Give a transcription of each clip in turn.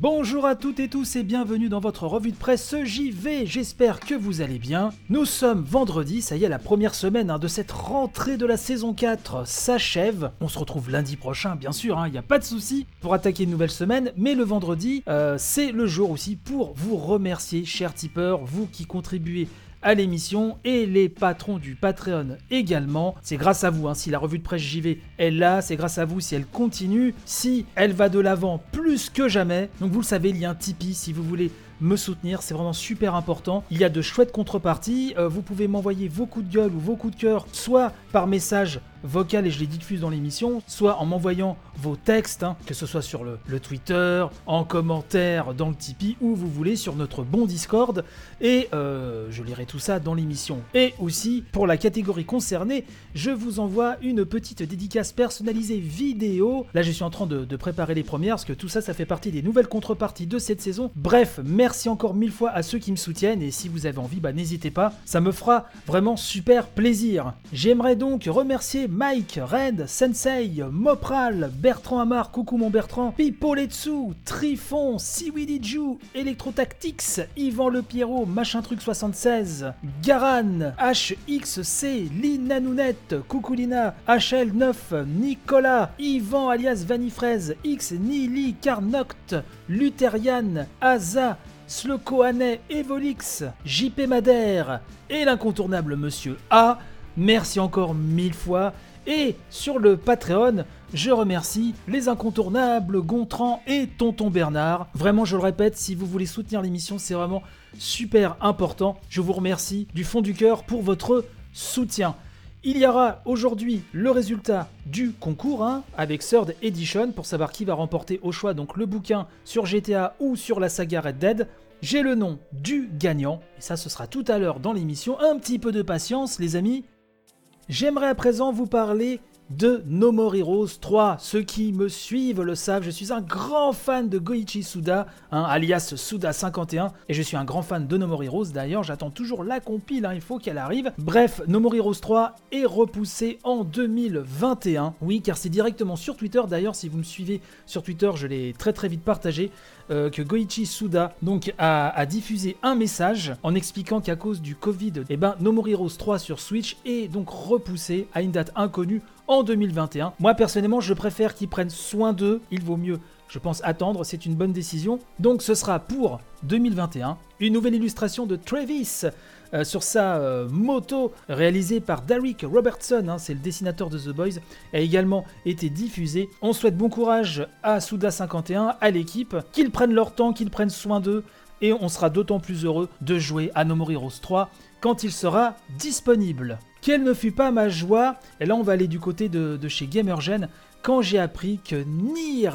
Bonjour à toutes et tous et bienvenue dans votre revue de presse JV, j'espère que vous allez bien. Nous sommes vendredi, ça y est, la première semaine hein, de cette rentrée de la saison 4 s'achève. On se retrouve lundi prochain, bien sûr, il n'y a pas de souci pour attaquer une nouvelle semaine, mais le vendredi, euh, c'est le jour aussi pour vous remercier, chers tipeurs, vous qui contribuez à l'émission et les patrons du Patreon également. C'est grâce à vous, hein, si la revue de presse JV est là, c'est grâce à vous si elle continue, si elle va de l'avant plus que jamais. Donc vous le savez, il y a un Tipeee si vous voulez me soutenir, c'est vraiment super important. Il y a de chouettes contreparties, euh, vous pouvez m'envoyer vos coups de gueule ou vos coups de cœur, soit par message vocal et je les diffuse dans l'émission, soit en m'envoyant vos textes, hein, que ce soit sur le, Twitter, en commentaire dans le Tipeee, où vous voulez sur notre bon Discord, et euh, je lirai tout ça dans l'émission. Et aussi, pour la catégorie concernée, je vous envoie une petite dédicace personnalisée vidéo. Là, je suis en train de, de préparer les premières, parce que tout ça, ça fait partie des nouvelles contreparties de cette saison. Bref, merci encore mille fois à ceux qui me soutiennent, et si vous avez envie, bah n'hésitez pas, ça me fera vraiment super plaisir. J'aimerais donc remercier Mike, Red, Sensei, Mopral, Bertrand Amar, coucou mon Bertrand, Pipoletsu, Trifon, Siwidiju, Electrotactics, Yvan Le Pierrot, Machin Truc 76, Garan, HXC, Lina Nounette, coucou Lina, HL9, Nicolas, Yvan alias Vanifraise, X, Nili, Carnoct, Lutherian, Aza, Slokoane, Evolix, JP Madère et l'incontournable Monsieur A. Merci encore mille fois. Et sur le Patreon, je remercie les incontournables Gontran et Tonton Bernard. Vraiment, je le répète, si vous voulez soutenir l'émission, c'est vraiment super important. Je vous remercie du fond du cœur pour votre soutien. Il y aura aujourd'hui le résultat du concours hein, avec Third Edition pour savoir qui va remporter au choix donc le bouquin sur GTA ou sur la saga Red Dead. J'ai le nom du gagnant et ça ce sera tout à l'heure dans l'émission. Un petit peu de patience les amis, J'aimerais à présent vous parler de No More Heroes 3. Ceux qui me suivent le savent, je suis un grand fan de Goichi Suda, hein, alias Suda51, et je suis un grand fan de No. D'ailleurs, j'attends toujours la compile, hein, il faut qu'elle arrive. Bref, No More Heroes 3 est repoussé en 2021. Oui, car c'est directement sur Twitter. D'ailleurs, si vous me suivez sur Twitter, je l'ai très très vite partagé. Euh, que Goichi Suda donc a, diffusé un message en expliquant qu'à cause du Covid, eh ben, No More Heroes 3 sur Switch est donc repoussé à une date inconnue en 2021. Moi personnellement, je préfère qu'ils prennent soin d'eux. Il vaut mieux je pense attendre, c'est une bonne décision. Donc ce sera pour 2021 une nouvelle illustration de Travis euh, sur sa euh, moto réalisée par Derek Robertson, hein, c'est le dessinateur de The Boys, a également été diffusée. On souhaite bon courage à Souda51, à l'équipe, qu'ils prennent leur temps, qu'ils prennent soin d'eux, et on sera d'autant plus heureux de jouer à No More Heroes 3 quand il sera disponible. Quelle ne fut pas ma joie, et là on va aller du côté de, de chez Gamergen, quand j'ai appris que Nier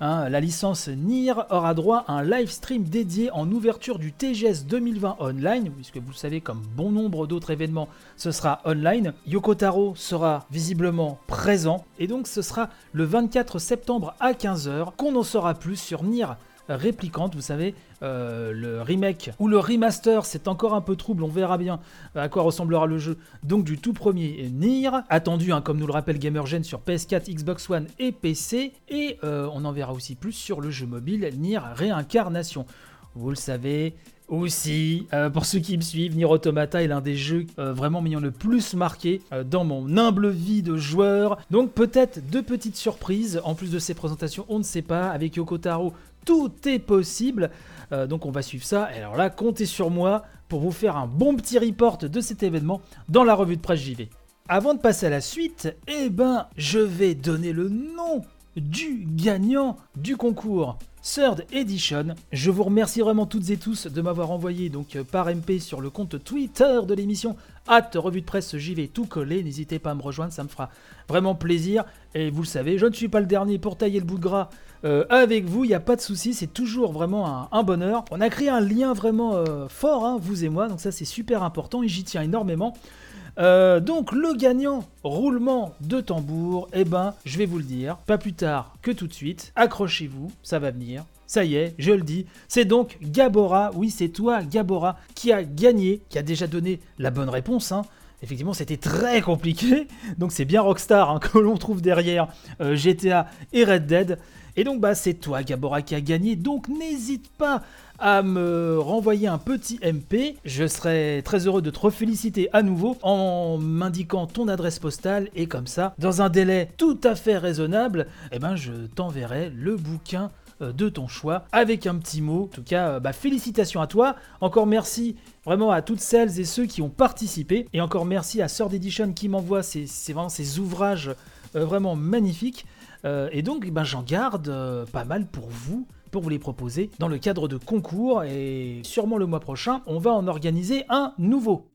Hein, la licence Nier aura droit à un live stream dédié en ouverture du TGS 2020 online, puisque vous savez, comme bon nombre d'autres événements, ce sera online. Yoko Taro sera visiblement présent, et donc ce sera le 24 septembre à 15h qu'on en saura plus sur Nier réplicante, vous savez, euh, le remake ou le remaster, c'est encore un peu trouble, on verra bien à quoi ressemblera le jeu. Donc du tout premier Nier, attendu hein, comme nous le rappelle Gamergen sur PS4, Xbox One et PC, et euh, on en verra aussi plus sur le jeu mobile Nier Réincarnation. Vous le savez, aussi, euh, pour ceux qui me suivent, Nier Automata est l'un des jeux vraiment m'ayant le plus marqué dans mon humble vie de joueur. Donc peut-être deux petites surprises en plus de ces présentations, on ne sait pas. Avec Yoko Taro, tout est possible. Euh, donc on va suivre ça. Et alors là, comptez sur moi pour vous faire un bon petit report de cet événement dans la revue de presse JV. Avant de passer à la suite, eh ben, je vais donner le nom du gagnant du concours Third Edition. Je vous remercie vraiment toutes et tous de m'avoir envoyé donc euh, par MP sur le compte Twitter de l'émission hâte revue de presse JV tout collé. N'hésitez pas à me rejoindre, ça me fera vraiment plaisir. Et vous le savez, je ne suis pas le dernier pour tailler le bout de gras euh, avec vous, il n'y a pas de souci, c'est toujours vraiment un, bonheur. On a créé un lien vraiment euh, fort, hein, vous et moi, donc ça c'est super important et j'y tiens énormément. Euh, donc le gagnant, roulement de tambour, eh ben je vais vous le dire, pas plus tard que tout de suite, accrochez-vous, ça va venir. Ça y est, je le dis, c'est donc Gabora, oui c'est toi Gabora, qui a gagné, qui a déjà donné la bonne réponse, hein, effectivement, c'était très compliqué. Donc c'est bien Rockstar hein, que l'on trouve derrière euh, GTA et Red Dead. Et donc bah c'est toi Gabora qui a gagné. Donc n'hésite pas à me renvoyer un petit MP. Je serai très heureux de te reféliciter à nouveau en m'indiquant ton adresse postale et comme ça, dans un délai tout à fait raisonnable, eh ben je t'enverrai le bouquin de ton choix avec un petit mot. En tout cas, euh, bah, félicitations à toi. Encore merci vraiment à toutes celles et ceux qui ont participé. Et encore merci à Sœur Edition qui m'envoie ces, ouvrages euh, vraiment magnifiques. et donc, ben, j'en garde pas mal pour vous pour vous les proposer dans le cadre de concours et sûrement le mois prochain, on va en organiser un nouveau.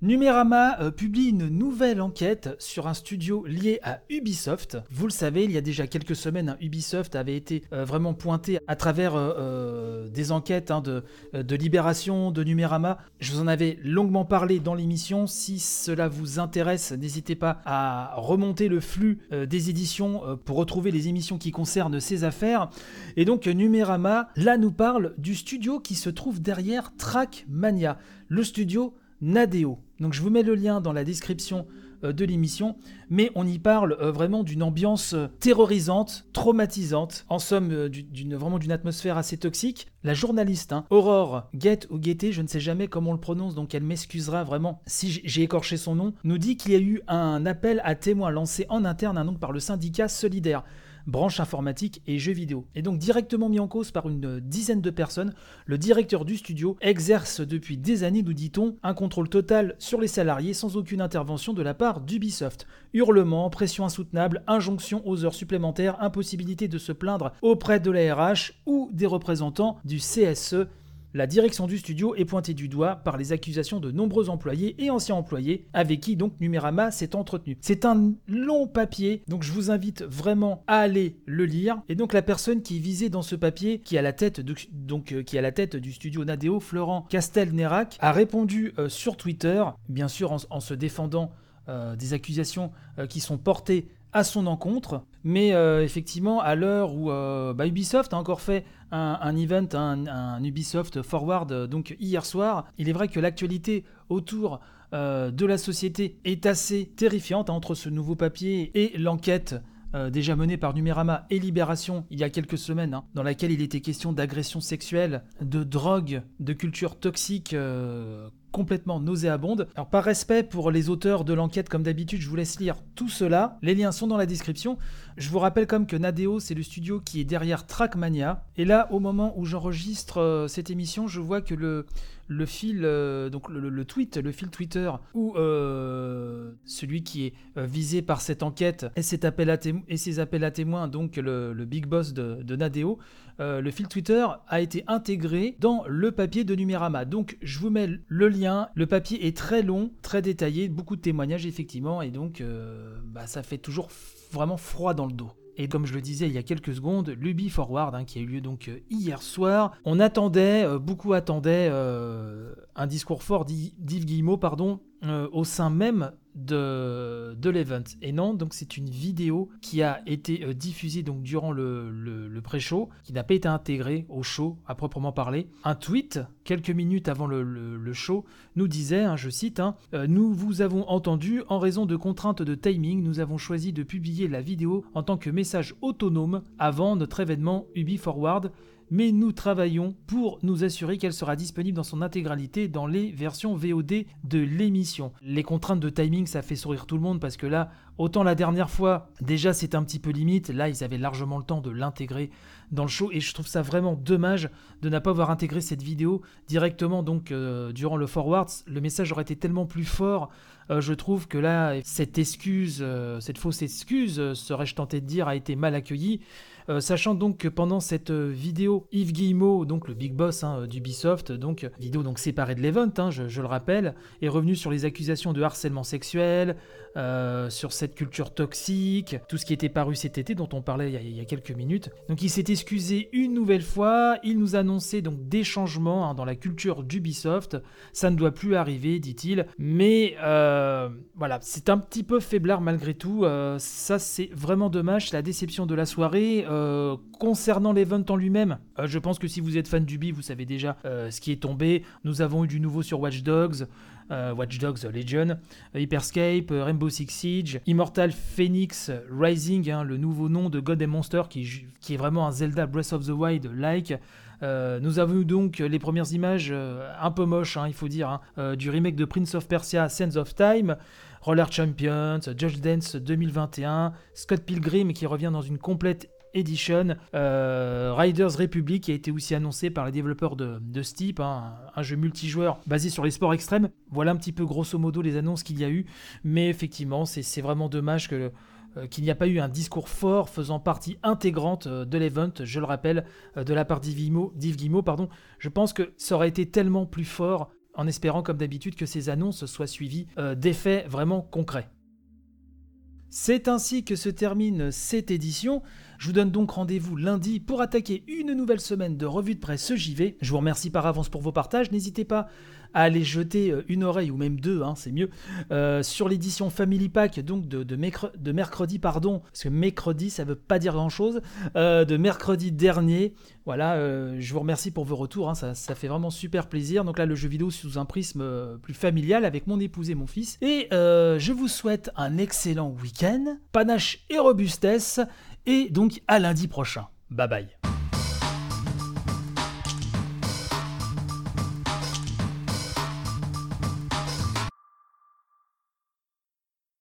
Numérama euh, publie une nouvelle enquête sur un studio lié à Ubisoft. Vous le savez, il y a déjà quelques semaines, Ubisoft avait été euh, vraiment pointé à travers euh, des enquêtes hein, de, de, libération de Numérama. Je vous en avais longuement parlé dans l'émission. Si cela vous intéresse, n'hésitez pas à remonter le flux des éditions pour retrouver les émissions qui concernent ces affaires. Et donc Numérama, là, nous parle du studio qui se trouve derrière Trackmania, le studio Nadeo. Donc je vous mets le lien dans la description euh, de l'émission, mais on y parle euh, vraiment d'une ambiance euh, terrorisante, traumatisante, en somme d'une vraiment d'une atmosphère assez toxique. La journaliste hein, Aurore Guette ou Guetté, je ne sais jamais comment on le prononce, donc elle m'excusera vraiment si j'ai écorché son nom, nous dit qu'il y a eu un appel à témoins lancé en interne hein, donc par le syndicat Solidaire branche informatique et jeux vidéo. Et donc directement mis en cause par une dizaine de personnes, le directeur du studio exerce depuis des années, nous dit-on, un contrôle total sur les salariés sans aucune intervention de la part d'Ubisoft. Hurlements, pression insoutenable, injonction aux heures supplémentaires, impossibilité de se plaindre auprès de la RH ou des représentants du CSE la direction du studio est pointée du doigt par les accusations de nombreux employés et anciens employés avec qui donc Numérama s'est entretenu. C'est un long papier, donc je vous invite vraiment à aller le lire. Et donc la personne qui est visée dans ce papier, qui a la tête, donc, euh, la tête du studio Nadeo, Florent Castelnerac, a répondu euh, sur Twitter, bien sûr en, se défendant euh, des accusations qui sont portées à son encontre. Mais euh, effectivement, à l'heure où euh, bah, Ubisoft a encore fait un, event, un, Ubisoft Forward, euh, donc hier soir, il est vrai que l'actualité autour de la société est assez terrifiante hein, entre ce nouveau papier et l'enquête déjà menée par Numérama et Libération il y a quelques semaines, hein, dans laquelle il était question d'agression sexuelle, de drogue, de culture toxique complètement nauséabonde. Alors par respect pour les auteurs de l'enquête, comme d'habitude, je vous laisse lire tout cela. Les liens sont dans la description. Je vous rappelle comme que Nadeo, c'est le studio qui est derrière Trackmania. Et là, au moment où j'enregistre euh, cette émission, je vois que le, fil, euh, donc le, tweet, le fil Twitter, ou euh, celui qui est visé par cette enquête et, ses appels à, et ses appels à témoins, donc le, big boss de, de Nadeo, le fil Twitter a été intégré dans le papier de Numérama. Donc je vous mets le lien. Le papier est très long, très détaillé, beaucoup de témoignages effectivement, et donc bah, ça fait toujours vraiment froid dans le dos. Et comme je le disais il y a quelques secondes, l'Ubi Forward, hein, qui a eu lieu donc euh, hier soir, on attendait, euh, beaucoup attendaient euh, un discours fort d'Yves Guillemot, pardon, au sein même de, de l'event. Et non, donc c'est une vidéo qui a été euh, diffusée donc durant le, le, pré-show, qui n'a pas été intégrée au show à proprement parler. Un tweet, quelques minutes avant le, le show, nous disait, hein, je cite, hein, euh, Nous vous avons entendu, en raison de contraintes de timing, nous avons choisi de publier la vidéo en tant que message autonome avant notre événement Ubi Forward mais nous travaillons pour nous assurer qu'elle sera disponible dans son intégralité dans les versions VOD de l'émission. Les contraintes de timing, ça fait sourire tout le monde parce que là, autant la dernière fois, déjà c'est un petit peu limite, là ils avaient largement le temps de l'intégrer dans le show et je trouve ça vraiment dommage de n'a pas avoir intégré cette vidéo directement donc euh, durant le forward. Le message aurait été tellement plus fort. Euh, je trouve que là, cette excuse, euh, cette fausse excuse, serais-je tenté de dire, a été mal accueillie. Euh, sachant donc que pendant cette euh, vidéo, Yves Guillemot, donc le big boss hein, d'Ubisoft, donc vidéo donc séparée de l'event, hein, je, le rappelle, est revenu sur les accusations de harcèlement sexuel, euh, sur cette culture toxique, tout ce qui était paru cet été dont on parlait il y a, quelques minutes. Donc il s'est excusé une nouvelle fois, il nous annonçait donc des changements hein, dans la culture d'Ubisoft, ça ne doit plus arriver, dit-il, mais voilà, c'est un petit peu faiblard malgré tout. Euh, ça, c'est vraiment dommage. La déception de la soirée. Euh, concernant l'event en lui-même, euh, je pense que si vous êtes fan du B, vous savez déjà ce qui est tombé. Nous avons eu du nouveau sur Watch Dogs. Watch Dogs Legion, Hyperscape, Rainbow Six Siege, Immortal Phoenix Rising, hein, le nouveau nom de God and Monster qui, qui est vraiment un Zelda Breath of the Wild-like. Euh, nous avons eu donc les premières images euh, un peu moches, hein, il faut dire, hein, euh, du remake de Prince of Persia, Sands of Time, Roller Champions, Judge Dance 2021, Scott Pilgrim qui revient dans une complète Edition, Riders Republic qui a été aussi annoncé par les développeurs de, de Steep, hein, un jeu multijoueur basé sur les sports extrêmes. Voilà un petit peu grosso modo les annonces qu'il y a eu, mais effectivement c'est vraiment dommage euh, qu'il n'y a pas eu un discours fort faisant partie intégrante euh, de l'event, je le rappelle, euh, de la part d'Yves Guillemot, pardon. Je pense que ça aurait été tellement plus fort en espérant comme d'habitude que ces annonces soient suivies d'effets vraiment concrets. C'est ainsi que se termine cette édition. Je vous donne donc rendez-vous lundi pour attaquer une nouvelle semaine de revue de presse JV. Je vous remercie par avance pour vos partages. N'hésitez pas à aller jeter euh, une oreille, ou même deux, hein, c'est mieux, euh, sur l'édition Family Pack, donc de, mercredi, pardon, parce que mercredi, ça veut pas dire grand-chose, euh, de mercredi dernier. Voilà, je vous remercie pour vos retours, hein, ça, fait vraiment super plaisir. Donc là, le jeu vidéo sous un prisme plus familial avec mon épouse et mon fils. Et je vous souhaite un excellent week-end, panache et robustesse, et donc à lundi prochain. Bye bye.